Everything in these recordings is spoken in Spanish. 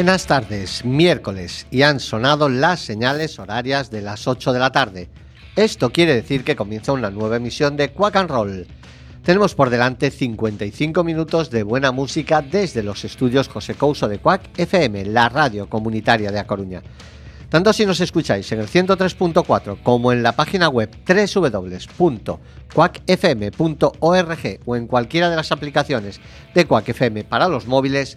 Buenas tardes, miércoles, y han sonado las señales horarias de las 8 de la tarde. Esto quiere decir que comienza una nueva emisión de Quack and Roll. Tenemos por delante 55 minutos de buena música desde los estudios José Couso de Quack FM, la radio comunitaria de A Coruña. Tanto si nos escucháis en el 103.4 como en la página web www.quackfm.org o en cualquiera de las aplicaciones de Quack FM para los móviles,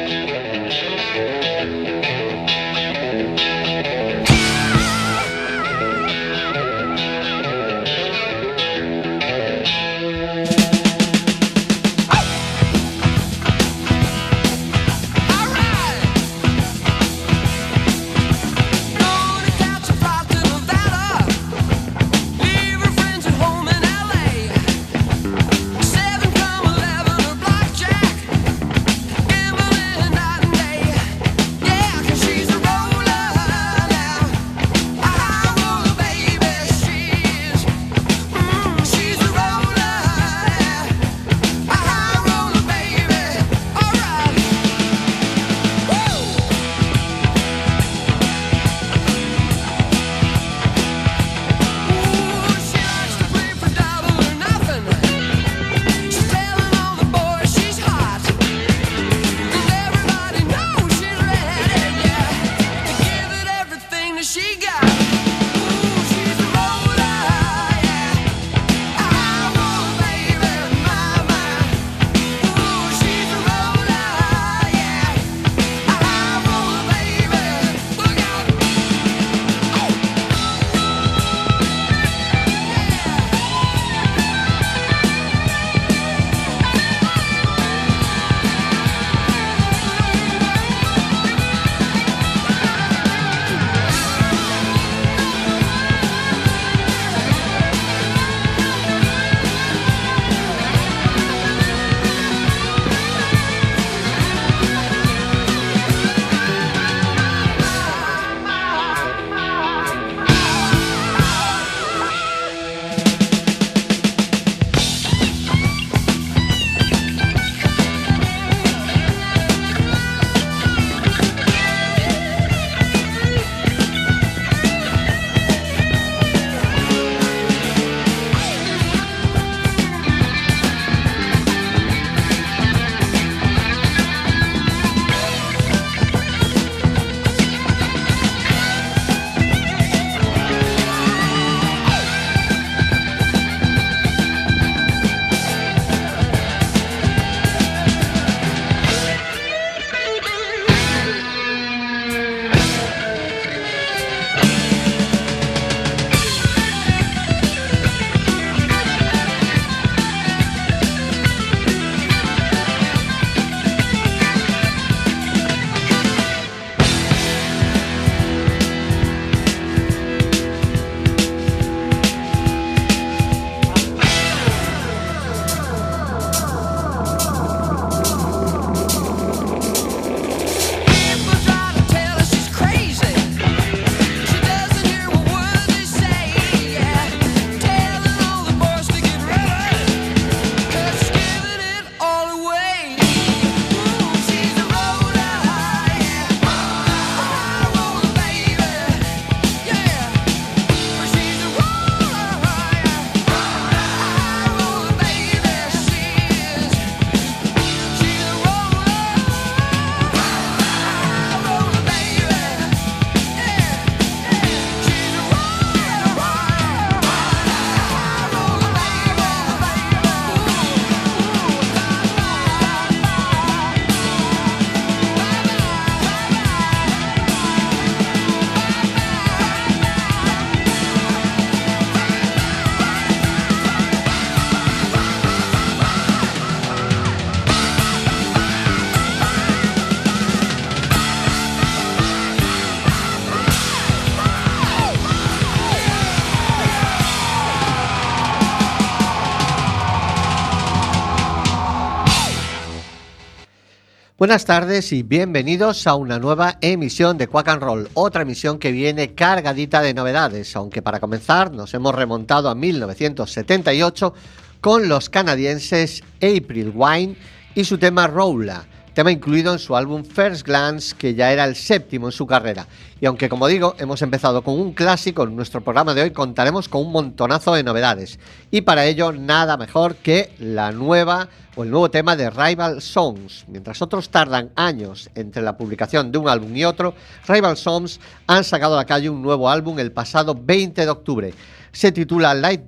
Buenas tardes y bienvenidos a una nueva emisión de Quack and Roll, otra emisión que viene cargadita de novedades, aunque para comenzar nos hemos remontado a 1978 con los canadienses April Wine y su tema Rolla tema incluido en su álbum First Glance, que ya era el séptimo en su carrera. Y aunque como digo, hemos empezado con un clásico, en nuestro programa de hoy contaremos con un montonazo de novedades. Y para ello, nada mejor que la nueva o el nuevo tema de Rival Songs. Mientras otros tardan años entre la publicación de un álbum y otro, Rival Songs han sacado a la calle un nuevo álbum el pasado 20 de octubre. Se titula Light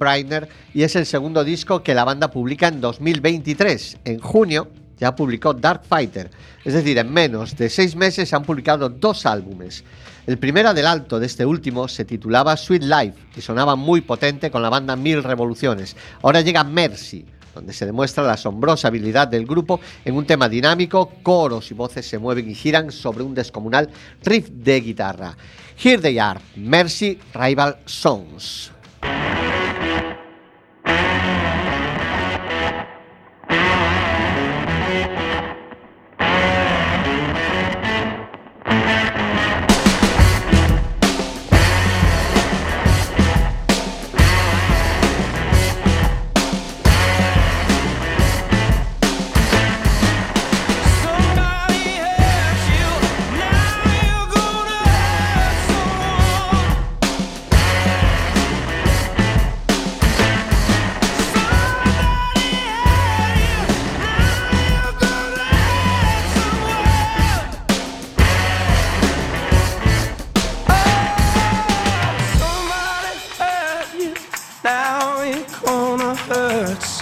y es el segundo disco que la banda publica en 2023. En junio ya publicó Dark Fighter, es decir, en menos de seis meses se han publicado dos álbumes. El primer adelanto de este último se titulaba Sweet Life y sonaba muy potente con la banda Mil Revoluciones. Ahora llega Mercy, donde se demuestra la asombrosa habilidad del grupo en un tema dinámico, coros y voces se mueven y giran sobre un descomunal riff de guitarra. Here they are, Mercy Rival Songs.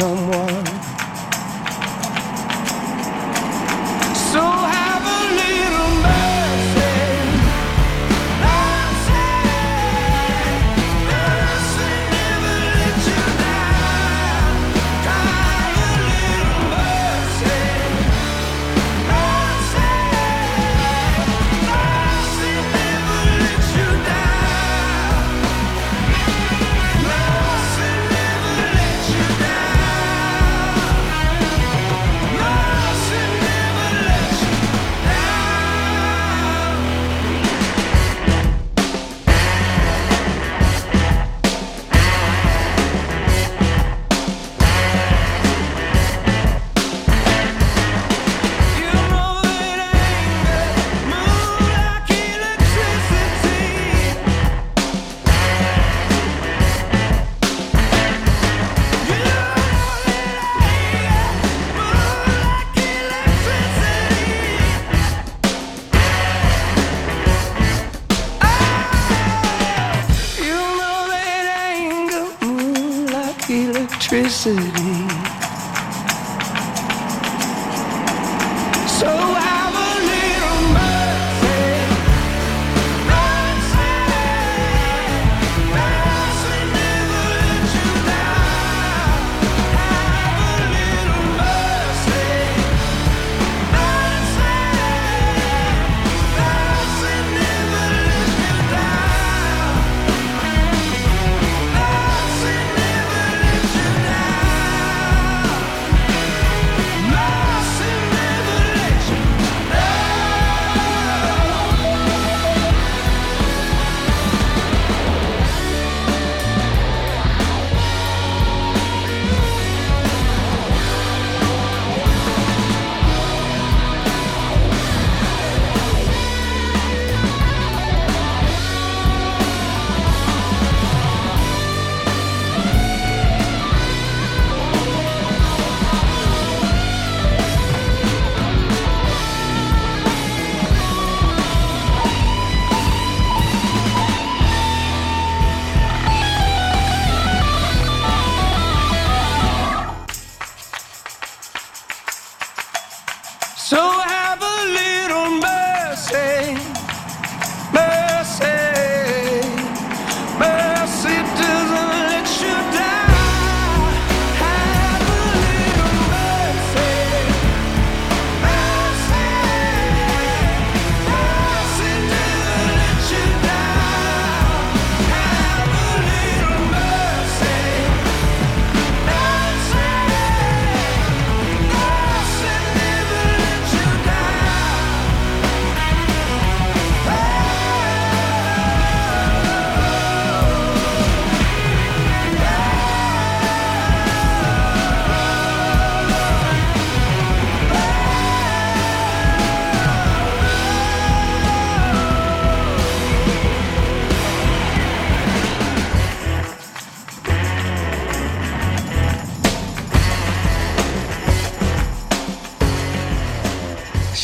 someone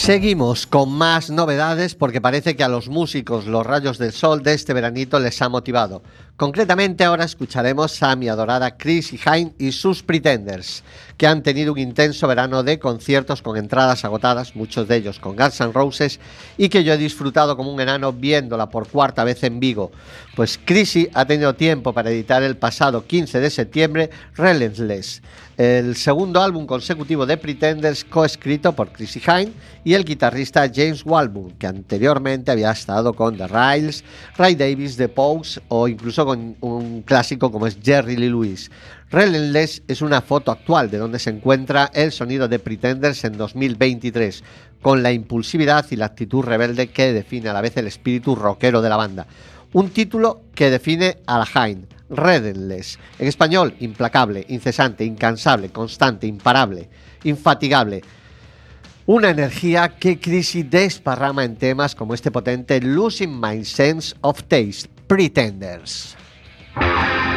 Seguimos con más novedades porque parece que a los músicos los rayos del sol de este veranito les ha motivado. Concretamente ahora escucharemos a mi adorada Chrissy Hine y sus Pretenders, que han tenido un intenso verano de conciertos con entradas agotadas, muchos de ellos con Guns N' Roses, y que yo he disfrutado como un enano viéndola por cuarta vez en Vigo. Pues Chrissy ha tenido tiempo para editar el pasado 15 de septiembre Relentless, el segundo álbum consecutivo de Pretenders coescrito por Chrissy Hine y el guitarrista James Walburn, que anteriormente había estado con The Riles, Ray Davis, The Pogues o incluso un clásico como es Jerry Lee Lewis. Relentless es una foto actual de donde se encuentra el sonido de Pretenders en 2023, con la impulsividad y la actitud rebelde que define a la vez el espíritu rockero de la banda. Un título que define a la Hine Redenless. En español, implacable, incesante, incansable, constante, imparable, infatigable. Una energía que Crisis desparrama en temas como este potente Losing My Sense of Taste, Pretenders. Bye.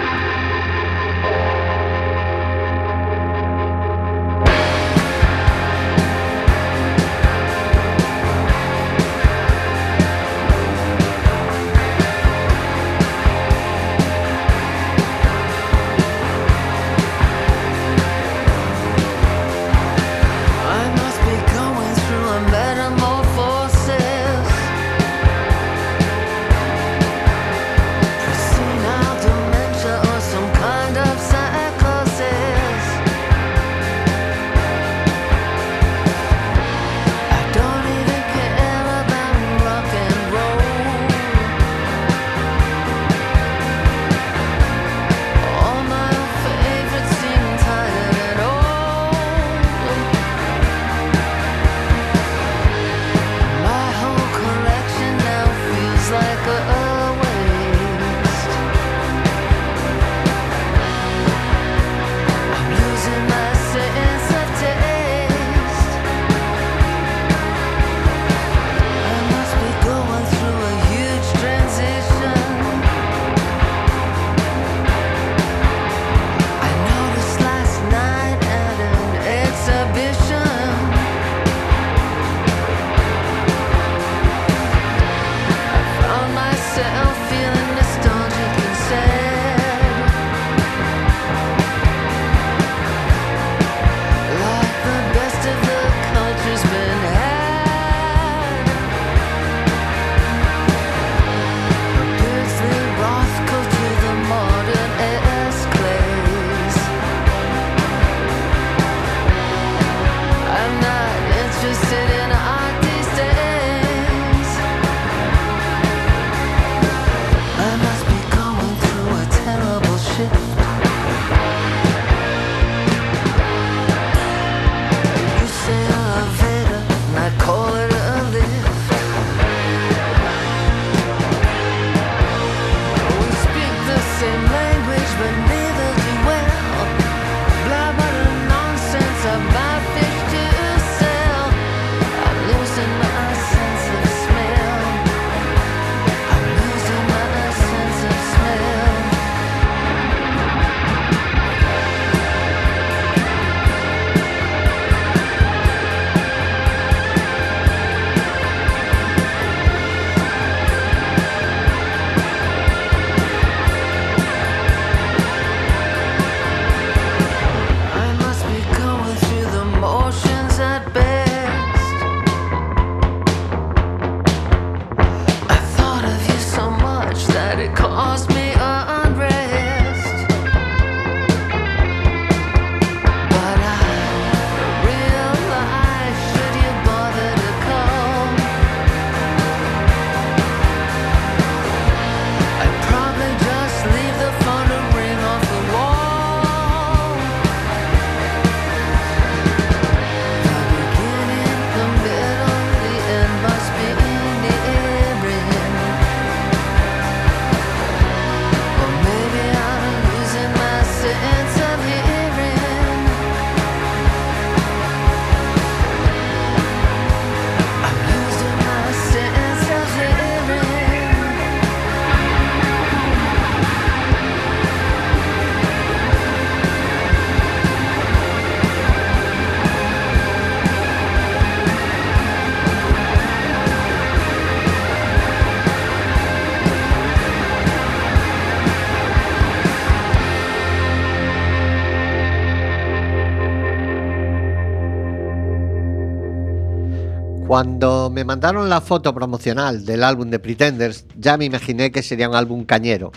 Cuando me mandaron la foto promocional del álbum de Pretenders, ya me imaginé que sería un álbum cañero.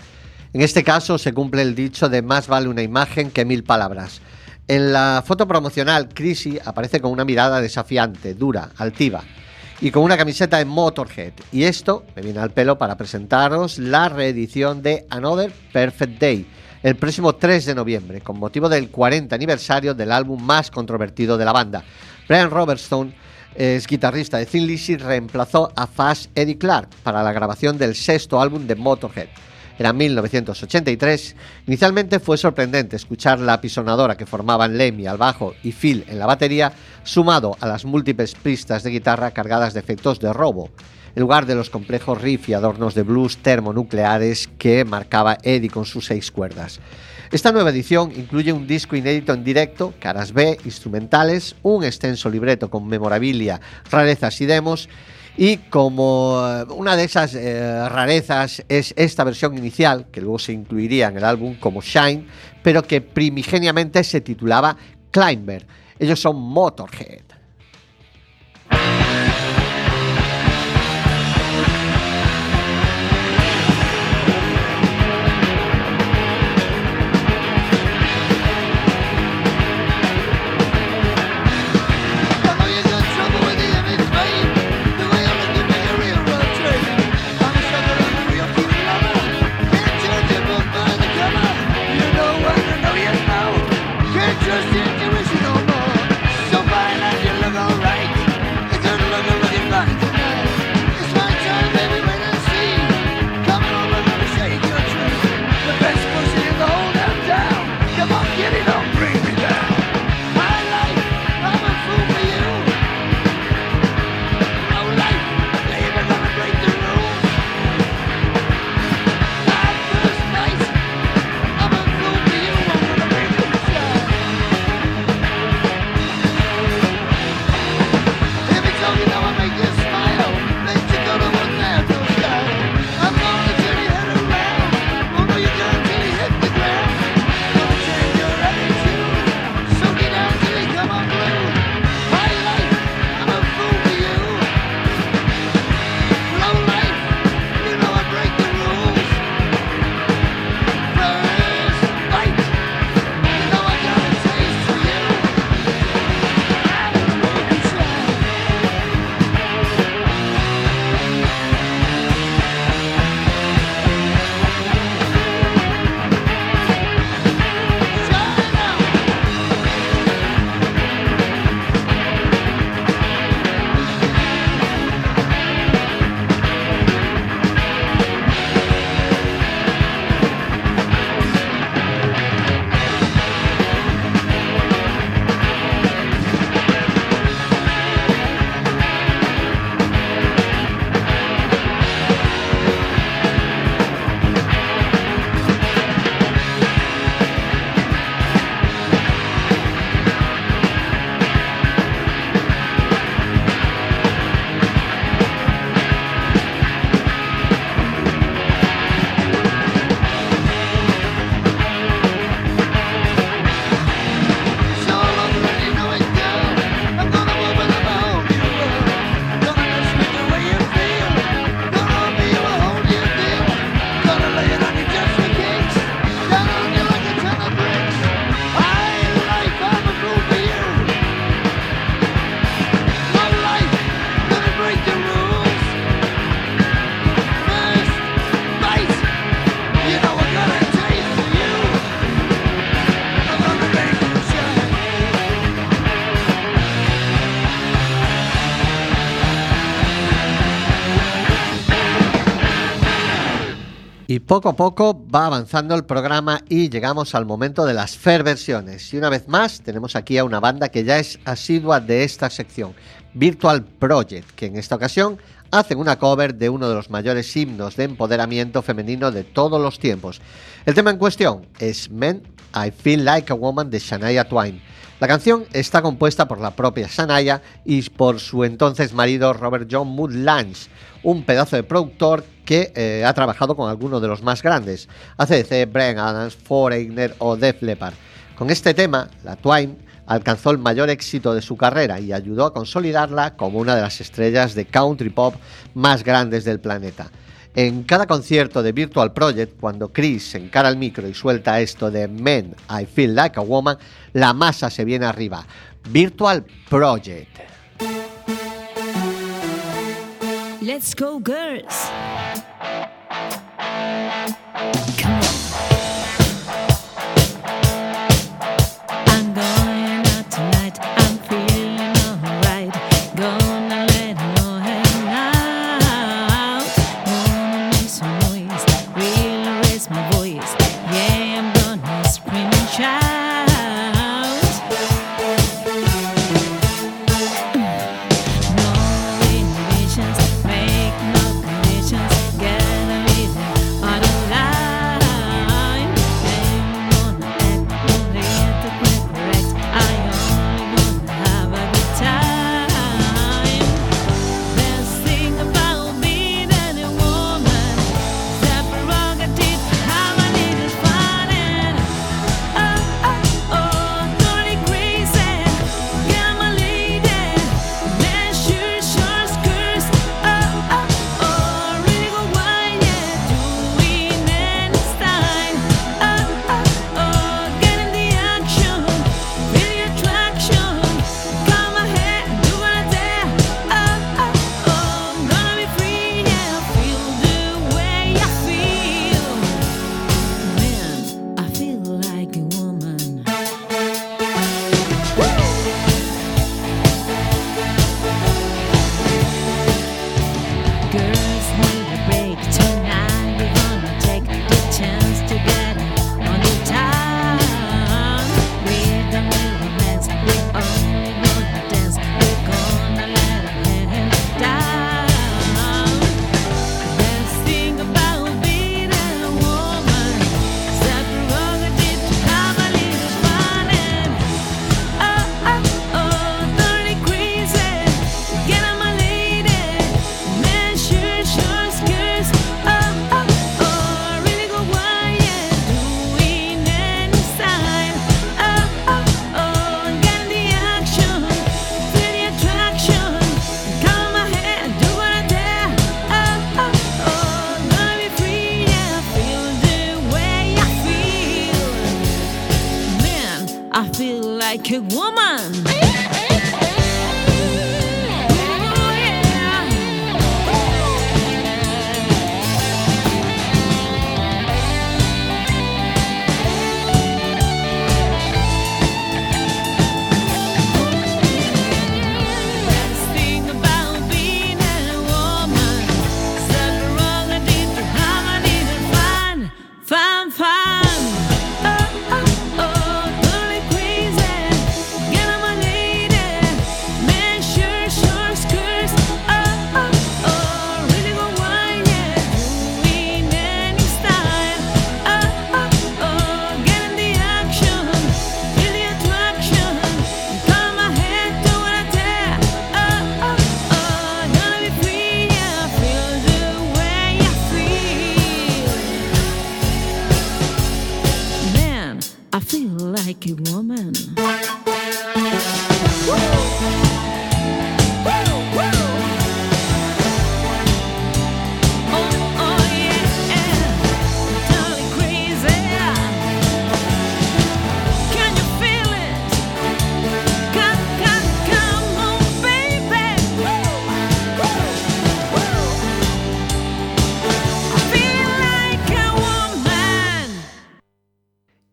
En este caso se cumple el dicho de más vale una imagen que mil palabras. En la foto promocional, Chrissy aparece con una mirada desafiante, dura, altiva y con una camiseta de Motorhead. Y esto me viene al pelo para presentaros la reedición de Another Perfect Day el próximo 3 de noviembre, con motivo del 40 aniversario del álbum más controvertido de la banda. Brian Robertson es guitarrista de Thin Lizzy, reemplazó a Fast Eddie Clark para la grabación del sexto álbum de Motorhead. Era 1983. Inicialmente fue sorprendente escuchar la pisonadora que formaban Lemmy al bajo y Phil en la batería, sumado a las múltiples pistas de guitarra cargadas de efectos de robo, en lugar de los complejos riff y adornos de blues termonucleares que marcaba Eddie con sus seis cuerdas. Esta nueva edición incluye un disco inédito en directo, caras B, instrumentales, un extenso libreto con memorabilia, rarezas y demos. Y como eh, una de esas eh, rarezas es esta versión inicial, que luego se incluiría en el álbum como Shine, pero que primigeniamente se titulaba Climber. Ellos son Motorhead. Poco a poco va avanzando el programa y llegamos al momento de las fair versiones. Y una vez más tenemos aquí a una banda que ya es asidua de esta sección, Virtual Project, que en esta ocasión hacen una cover de uno de los mayores himnos de empoderamiento femenino de todos los tiempos. El tema en cuestión es Men, I Feel Like a Woman de Shania Twain. La canción está compuesta por la propia Shania y por su entonces marido Robert John Mood Lange, un pedazo de productor que eh, ha trabajado con algunos de los más grandes, ACDC, Brian Adams, Foreigner o Def Leppard. Con este tema, la Twain alcanzó el mayor éxito de su carrera y ayudó a consolidarla como una de las estrellas de country pop más grandes del planeta. En cada concierto de Virtual Project, cuando Chris encara el micro y suelta esto de Men, I Feel Like a Woman, la masa se viene arriba. Virtual Project. Let's go, girls.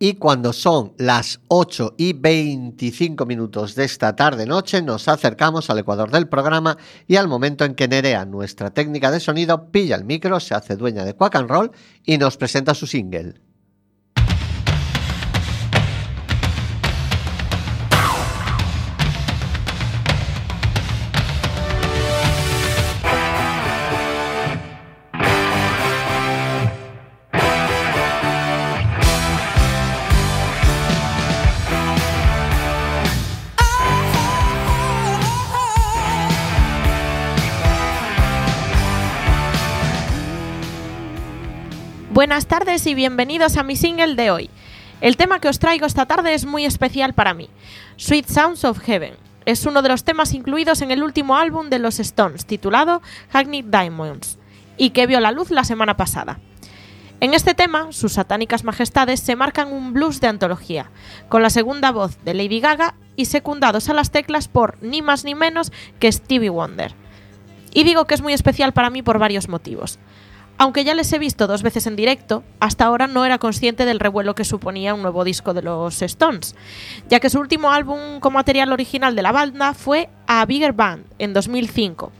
Y cuando son las 8 y 25 minutos de esta tarde-noche, nos acercamos al ecuador del programa y al momento en que Nerea, nuestra técnica de sonido, pilla el micro, se hace dueña de Quack and Roll y nos presenta su single. Buenas tardes y bienvenidos a mi single de hoy. El tema que os traigo esta tarde es muy especial para mí. Sweet Sounds of Heaven. Es uno de los temas incluidos en el último álbum de los Stones, titulado Hackney Diamonds, y que vio la luz la semana pasada. En este tema, sus satánicas majestades se marcan un blues de antología, con la segunda voz de Lady Gaga y secundados a las teclas por ni más ni menos que Stevie Wonder. Y digo que es muy especial para mí por varios motivos. Aunque ya les he visto dos veces en directo, hasta ahora no era consciente del revuelo que suponía un nuevo disco de los Stones, ya que su último álbum con material original de la banda fue A Bigger Band en 2005.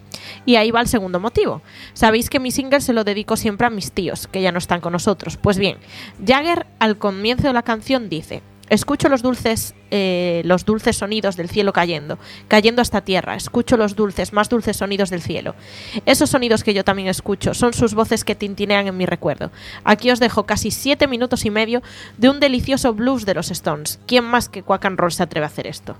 Y ahí va el segundo motivo. Sabéis que mi single se lo dedico siempre a mis tíos, que ya no están con nosotros. Pues bien, Jagger al comienzo de la canción dice, Escucho los dulces, eh, los dulces sonidos del cielo cayendo, cayendo hasta tierra. Escucho los dulces, más dulces sonidos del cielo. Esos sonidos que yo también escucho son sus voces que tintinean en mi recuerdo. Aquí os dejo casi siete minutos y medio de un delicioso blues de los Stones. ¿Quién más que Quack and Roll se atreve a hacer esto?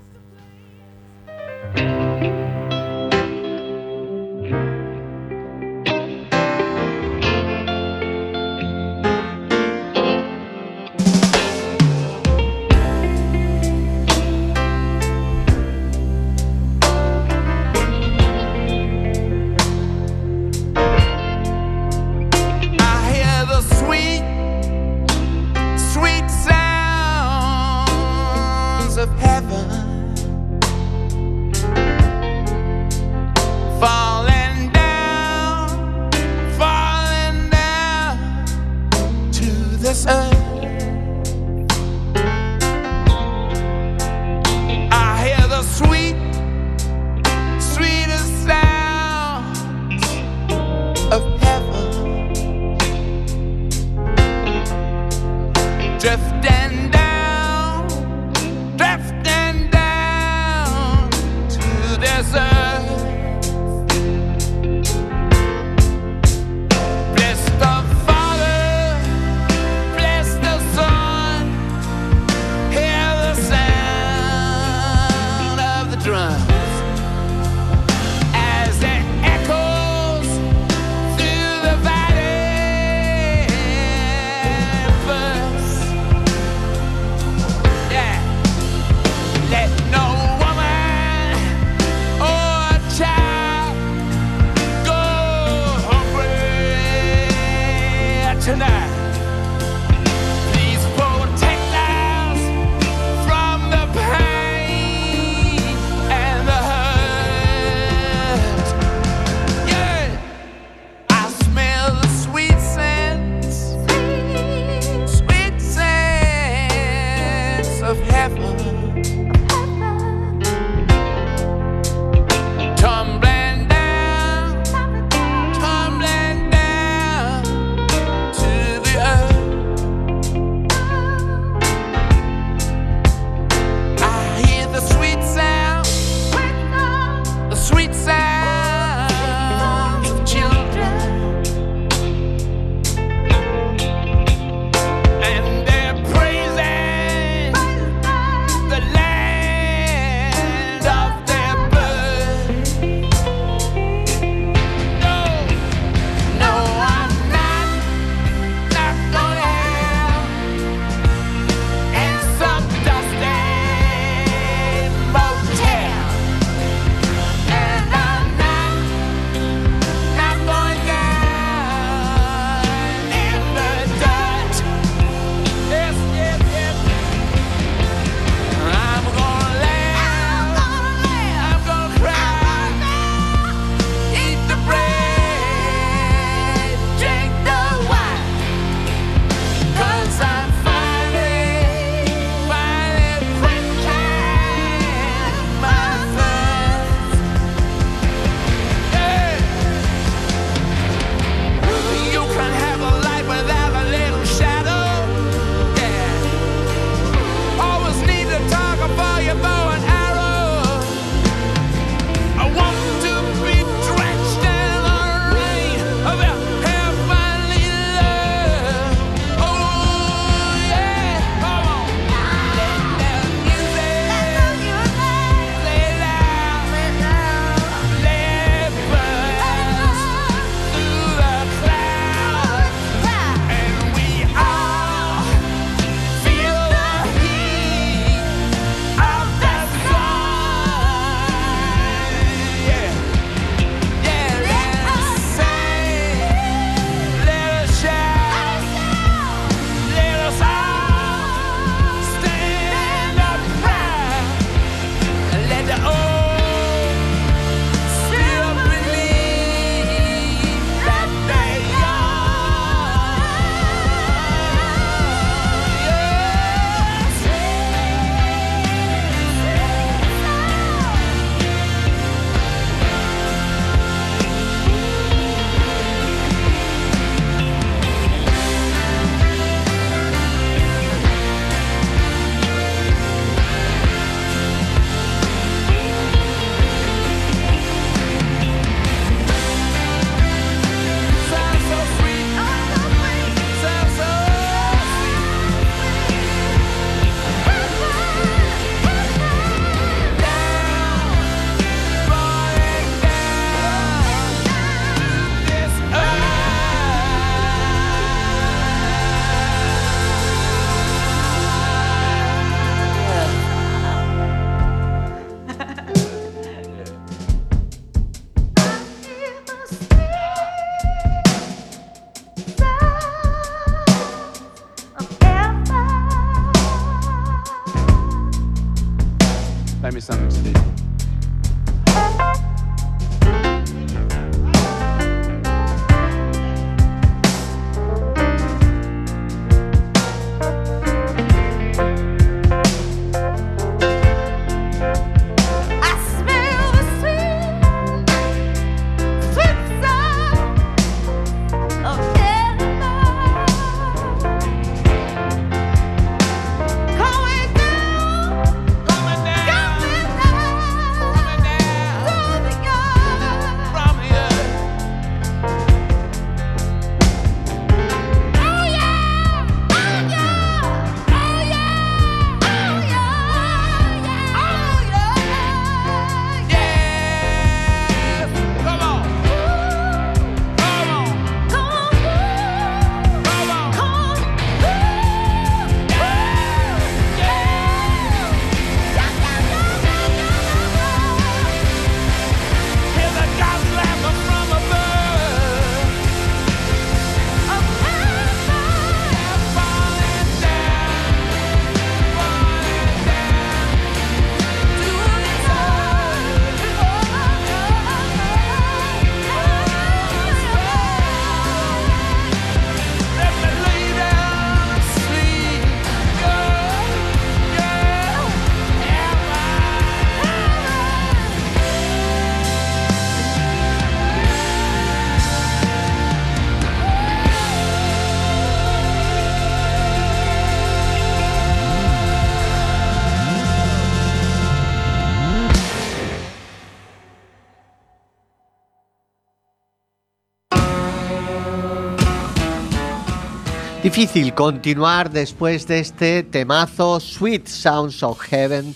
Difícil continuar después de este temazo Sweet Sounds of Heaven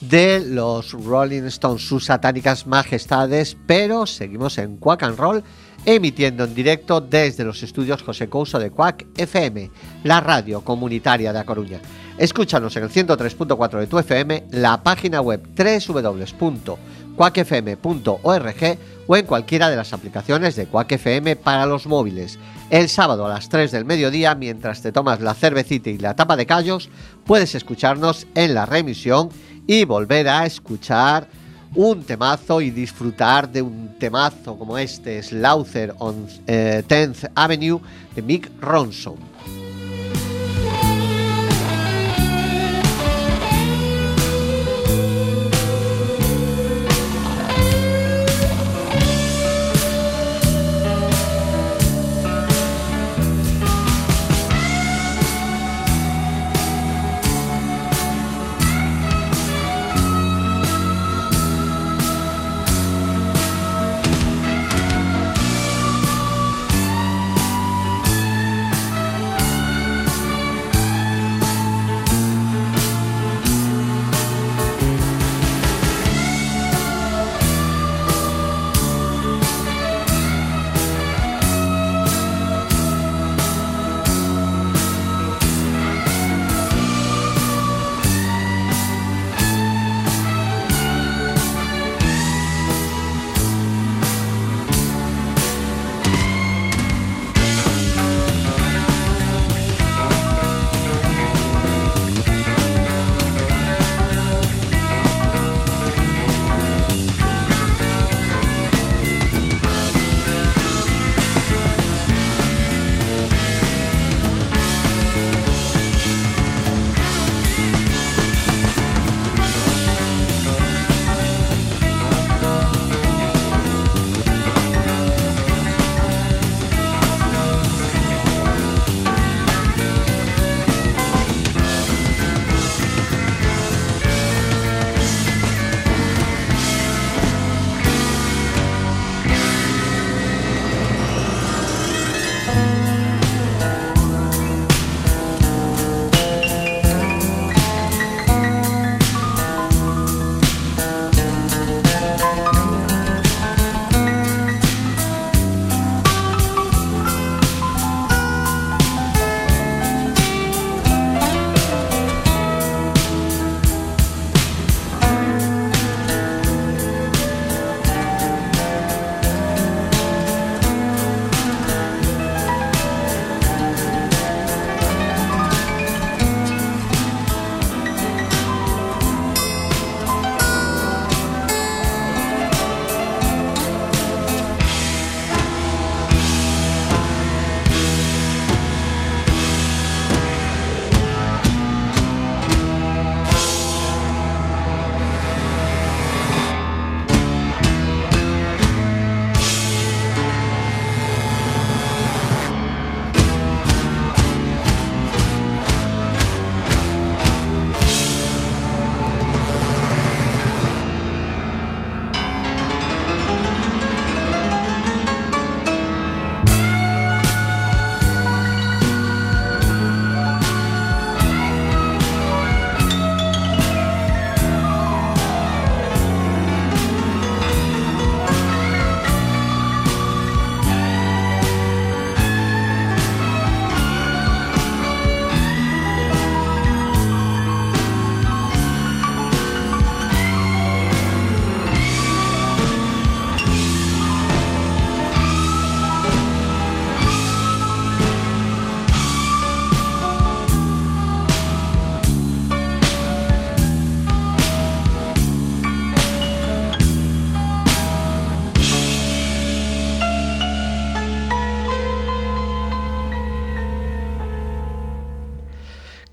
de los Rolling Stones, sus satánicas majestades, pero seguimos en Quack and Roll emitiendo en directo desde los estudios José Couso de Quack FM, la radio comunitaria de A Coruña. Escúchanos en el 103.4 de tu FM, la página web www.quackfm.org o en cualquiera de las aplicaciones de Quack FM para los móviles. El sábado a las 3 del mediodía, mientras te tomas la cervecita y la tapa de callos, puedes escucharnos en la remisión y volver a escuchar un temazo y disfrutar de un temazo como este, Slaughter on eh, 10th Avenue de Mick Ronson.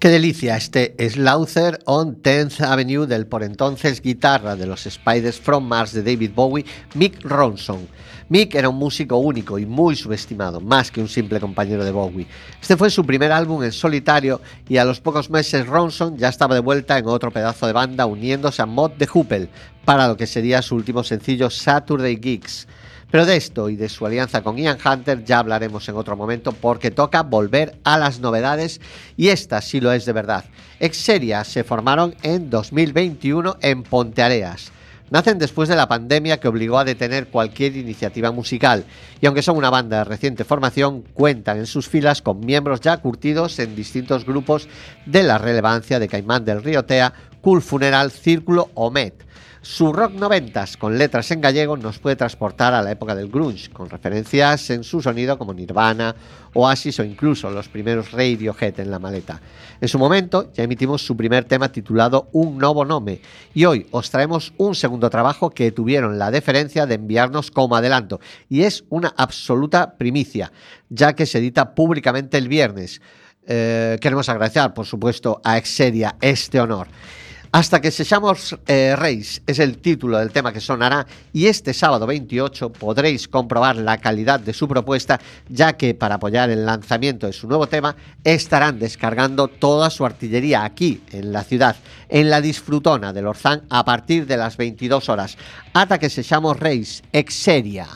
Qué delicia este Slaughter on 10th Avenue del por entonces guitarra de los Spiders from Mars de David Bowie, Mick Ronson. Mick era un músico único y muy subestimado, más que un simple compañero de Bowie. Este fue su primer álbum en solitario y a los pocos meses Ronson ya estaba de vuelta en otro pedazo de banda uniéndose a Mod de Hoople para lo que sería su último sencillo Saturday Gigs. Pero de esto y de su alianza con Ian Hunter ya hablaremos en otro momento porque toca volver a las novedades y esta sí lo es de verdad. Exeria se formaron en 2021 en Ponteareas. Nacen después de la pandemia que obligó a detener cualquier iniciativa musical y aunque son una banda de reciente formación, cuentan en sus filas con miembros ya curtidos en distintos grupos de la relevancia de Caimán del Riotea, Cool Funeral, Círculo o Met. Su rock noventas con letras en gallego nos puede transportar a la época del grunge, con referencias en su sonido como Nirvana, Oasis o incluso los primeros Radiohead en la maleta. En su momento ya emitimos su primer tema titulado Un Novo Nome y hoy os traemos un segundo trabajo que tuvieron la deferencia de enviarnos como adelanto y es una absoluta primicia, ya que se edita públicamente el viernes. Eh, queremos agradecer, por supuesto, a Exeria este honor. Hasta que sexamos eh, reis es el título del tema que sonará y este sábado 28 podréis comprobar la calidad de su propuesta ya que para apoyar el lanzamiento de su nuevo tema estarán descargando toda su artillería aquí en la ciudad, en la disfrutona del Orzán a partir de las 22 horas. Hasta que sexamos reis, Exeria.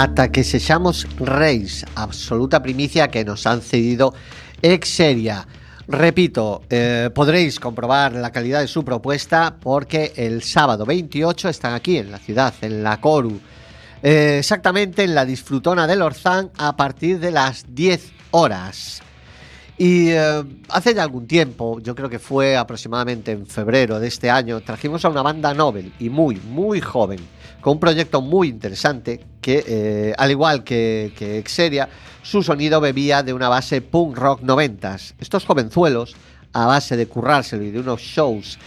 Ata que sexamos reis, absoluta primicia que nos han cedido Exeria. Repito, eh, podréis comprobar la calidad de su propuesta porque el sábado 28 están aquí en la ciudad, en la Coru, eh, exactamente en la disfrutona del Orzán a partir de las 10 horas. Y eh, hace ya algún tiempo, yo creo que fue aproximadamente en febrero de este año, trajimos a una banda Nobel y muy, muy joven, con un proyecto muy interesante que, eh, al igual que, que Exeria, su sonido bebía de una base punk rock noventas. Estos jovenzuelos, a base de currárselo y de unos shows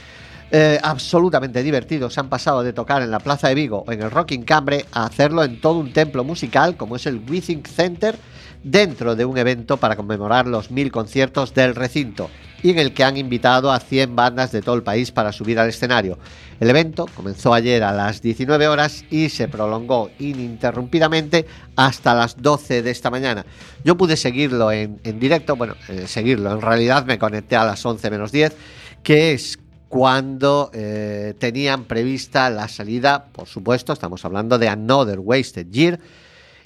eh, absolutamente divertidos, han pasado de tocar en la Plaza de Vigo o en el Rocking Cambre a hacerlo en todo un templo musical como es el Withink Center dentro de un evento para conmemorar los mil conciertos del recinto y en el que han invitado a 100 bandas de todo el país para subir al escenario. El evento comenzó ayer a las 19 horas y se prolongó ininterrumpidamente hasta las 12 de esta mañana. Yo pude seguirlo en, en directo, bueno, eh, seguirlo, en realidad me conecté a las 11 menos 10, que es cuando eh, tenían prevista la salida, por supuesto, estamos hablando de Another Wasted Year,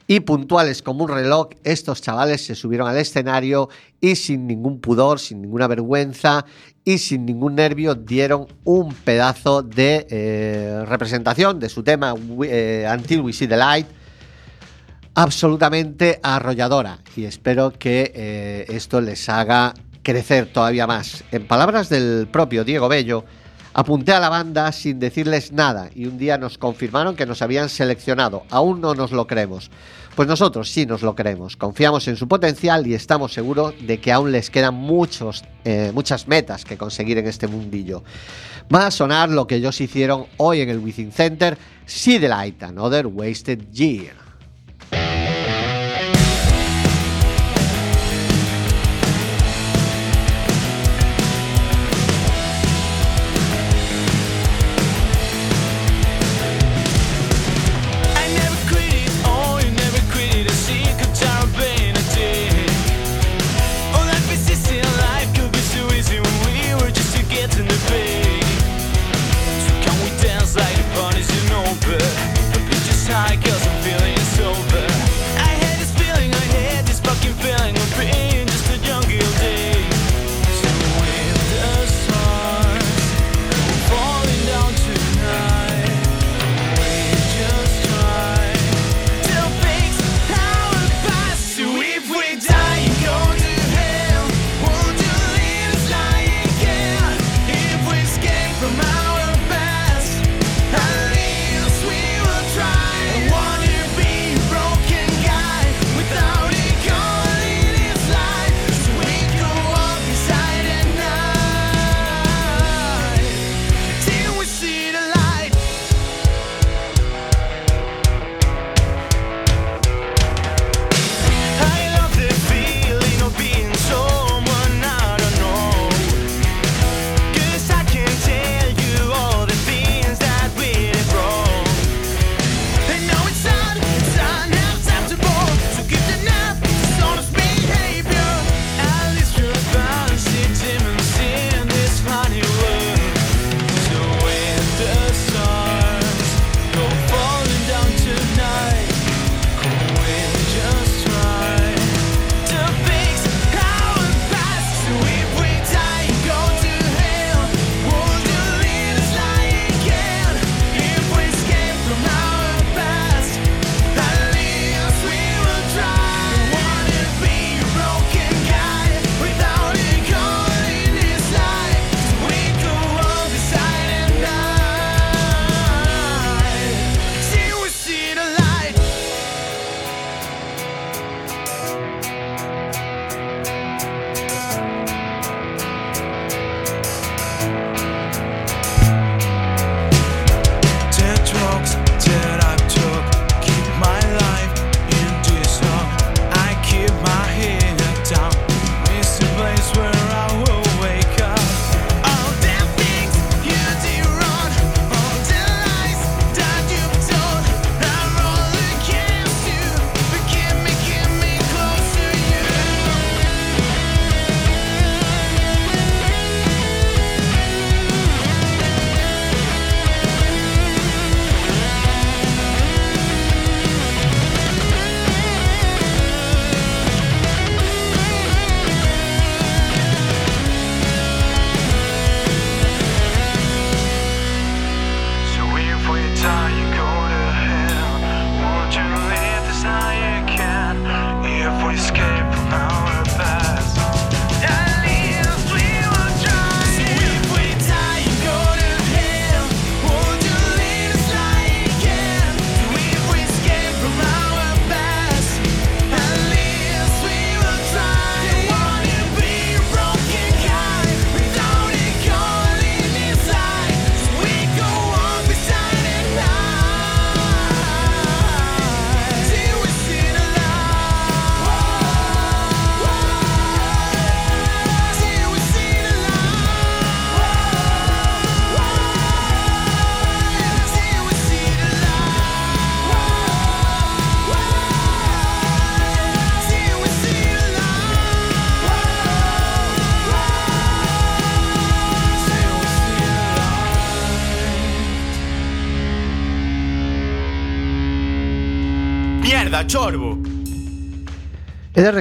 y puntuales como un reloj, estos chavales se subieron al escenario y sin ningún pudor, sin ninguna vergüenza y sin ningún nervio dieron un pedazo de eh, representación de su tema eh, Until We See the Light absolutamente arrolladora y espero que eh, esto les haga crecer todavía más. En palabras del propio Diego Bello, Apunté a la banda sin decirles nada y un día nos confirmaron que nos habían seleccionado. Aún no nos lo creemos. Pues nosotros sí nos lo creemos. Confiamos en su potencial y estamos seguros de que aún les quedan muchos, eh, muchas metas que conseguir en este mundillo. Va a sonar lo que ellos hicieron hoy en el Within Center, See the Light, Another Wasted Year.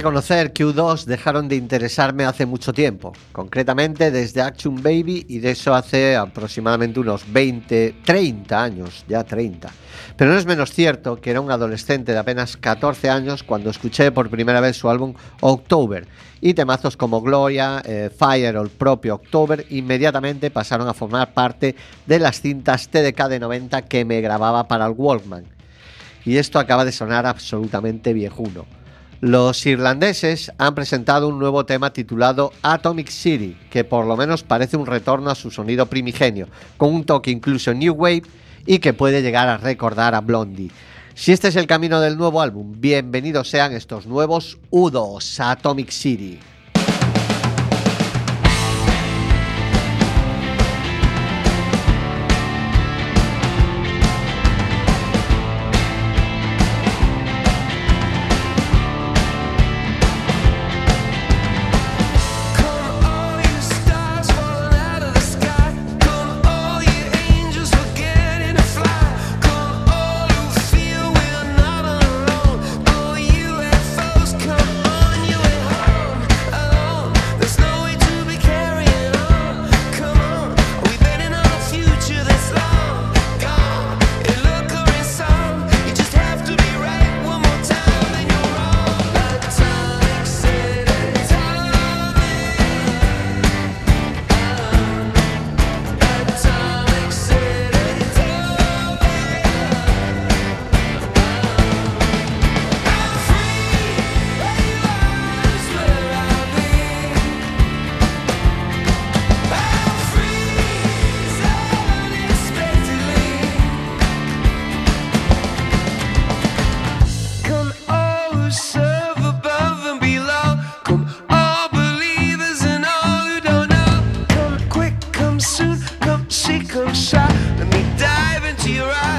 Reconocer que U2 dejaron de interesarme hace mucho tiempo, concretamente desde Action Baby y de eso hace aproximadamente unos 20, 30 años, ya 30. Pero no es menos cierto que era un adolescente de apenas 14 años cuando escuché por primera vez su álbum October y temazos como Gloria, eh, Fire o el propio October inmediatamente pasaron a formar parte de las cintas TDK de 90 que me grababa para el Walkman. Y esto acaba de sonar absolutamente viejuno. Los irlandeses han presentado un nuevo tema titulado Atomic City, que por lo menos parece un retorno a su sonido primigenio, con un toque incluso New Wave y que puede llegar a recordar a Blondie. Si este es el camino del nuevo álbum, bienvenidos sean estos nuevos U2 Atomic City. Let me dive into your eyes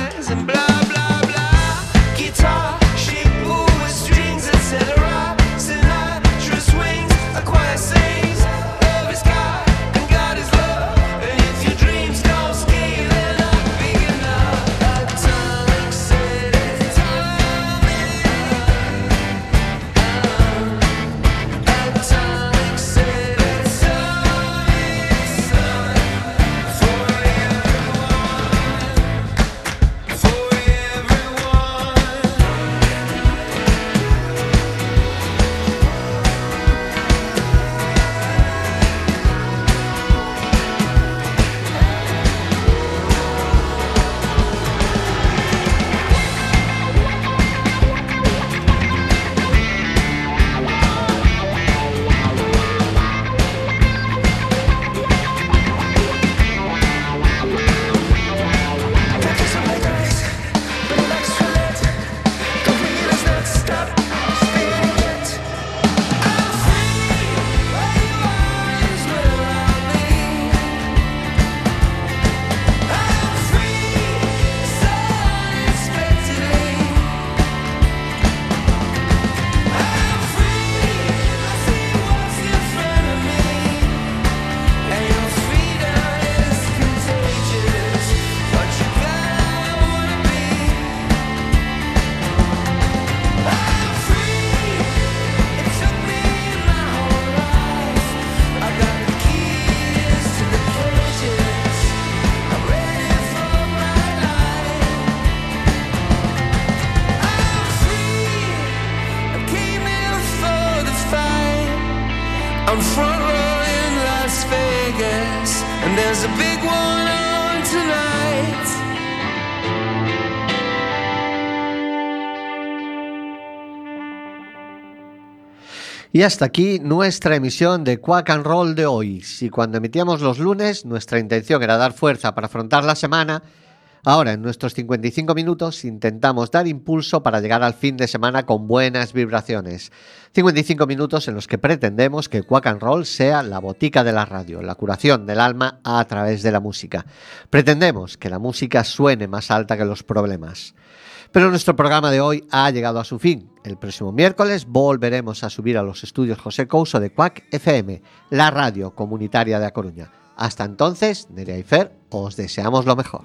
Y hasta aquí nuestra emisión de Quack and Roll de hoy. Si cuando emitíamos los lunes nuestra intención era dar fuerza para afrontar la semana, ahora en nuestros 55 minutos intentamos dar impulso para llegar al fin de semana con buenas vibraciones. 55 minutos en los que pretendemos que Quack and Roll sea la botica de la radio, la curación del alma a través de la música. Pretendemos que la música suene más alta que los problemas. Pero nuestro programa de hoy ha llegado a su fin. El próximo miércoles volveremos a subir a los estudios José Couso de Cuac FM, la radio comunitaria de A Coruña. Hasta entonces, Nerea y Fer, os deseamos lo mejor.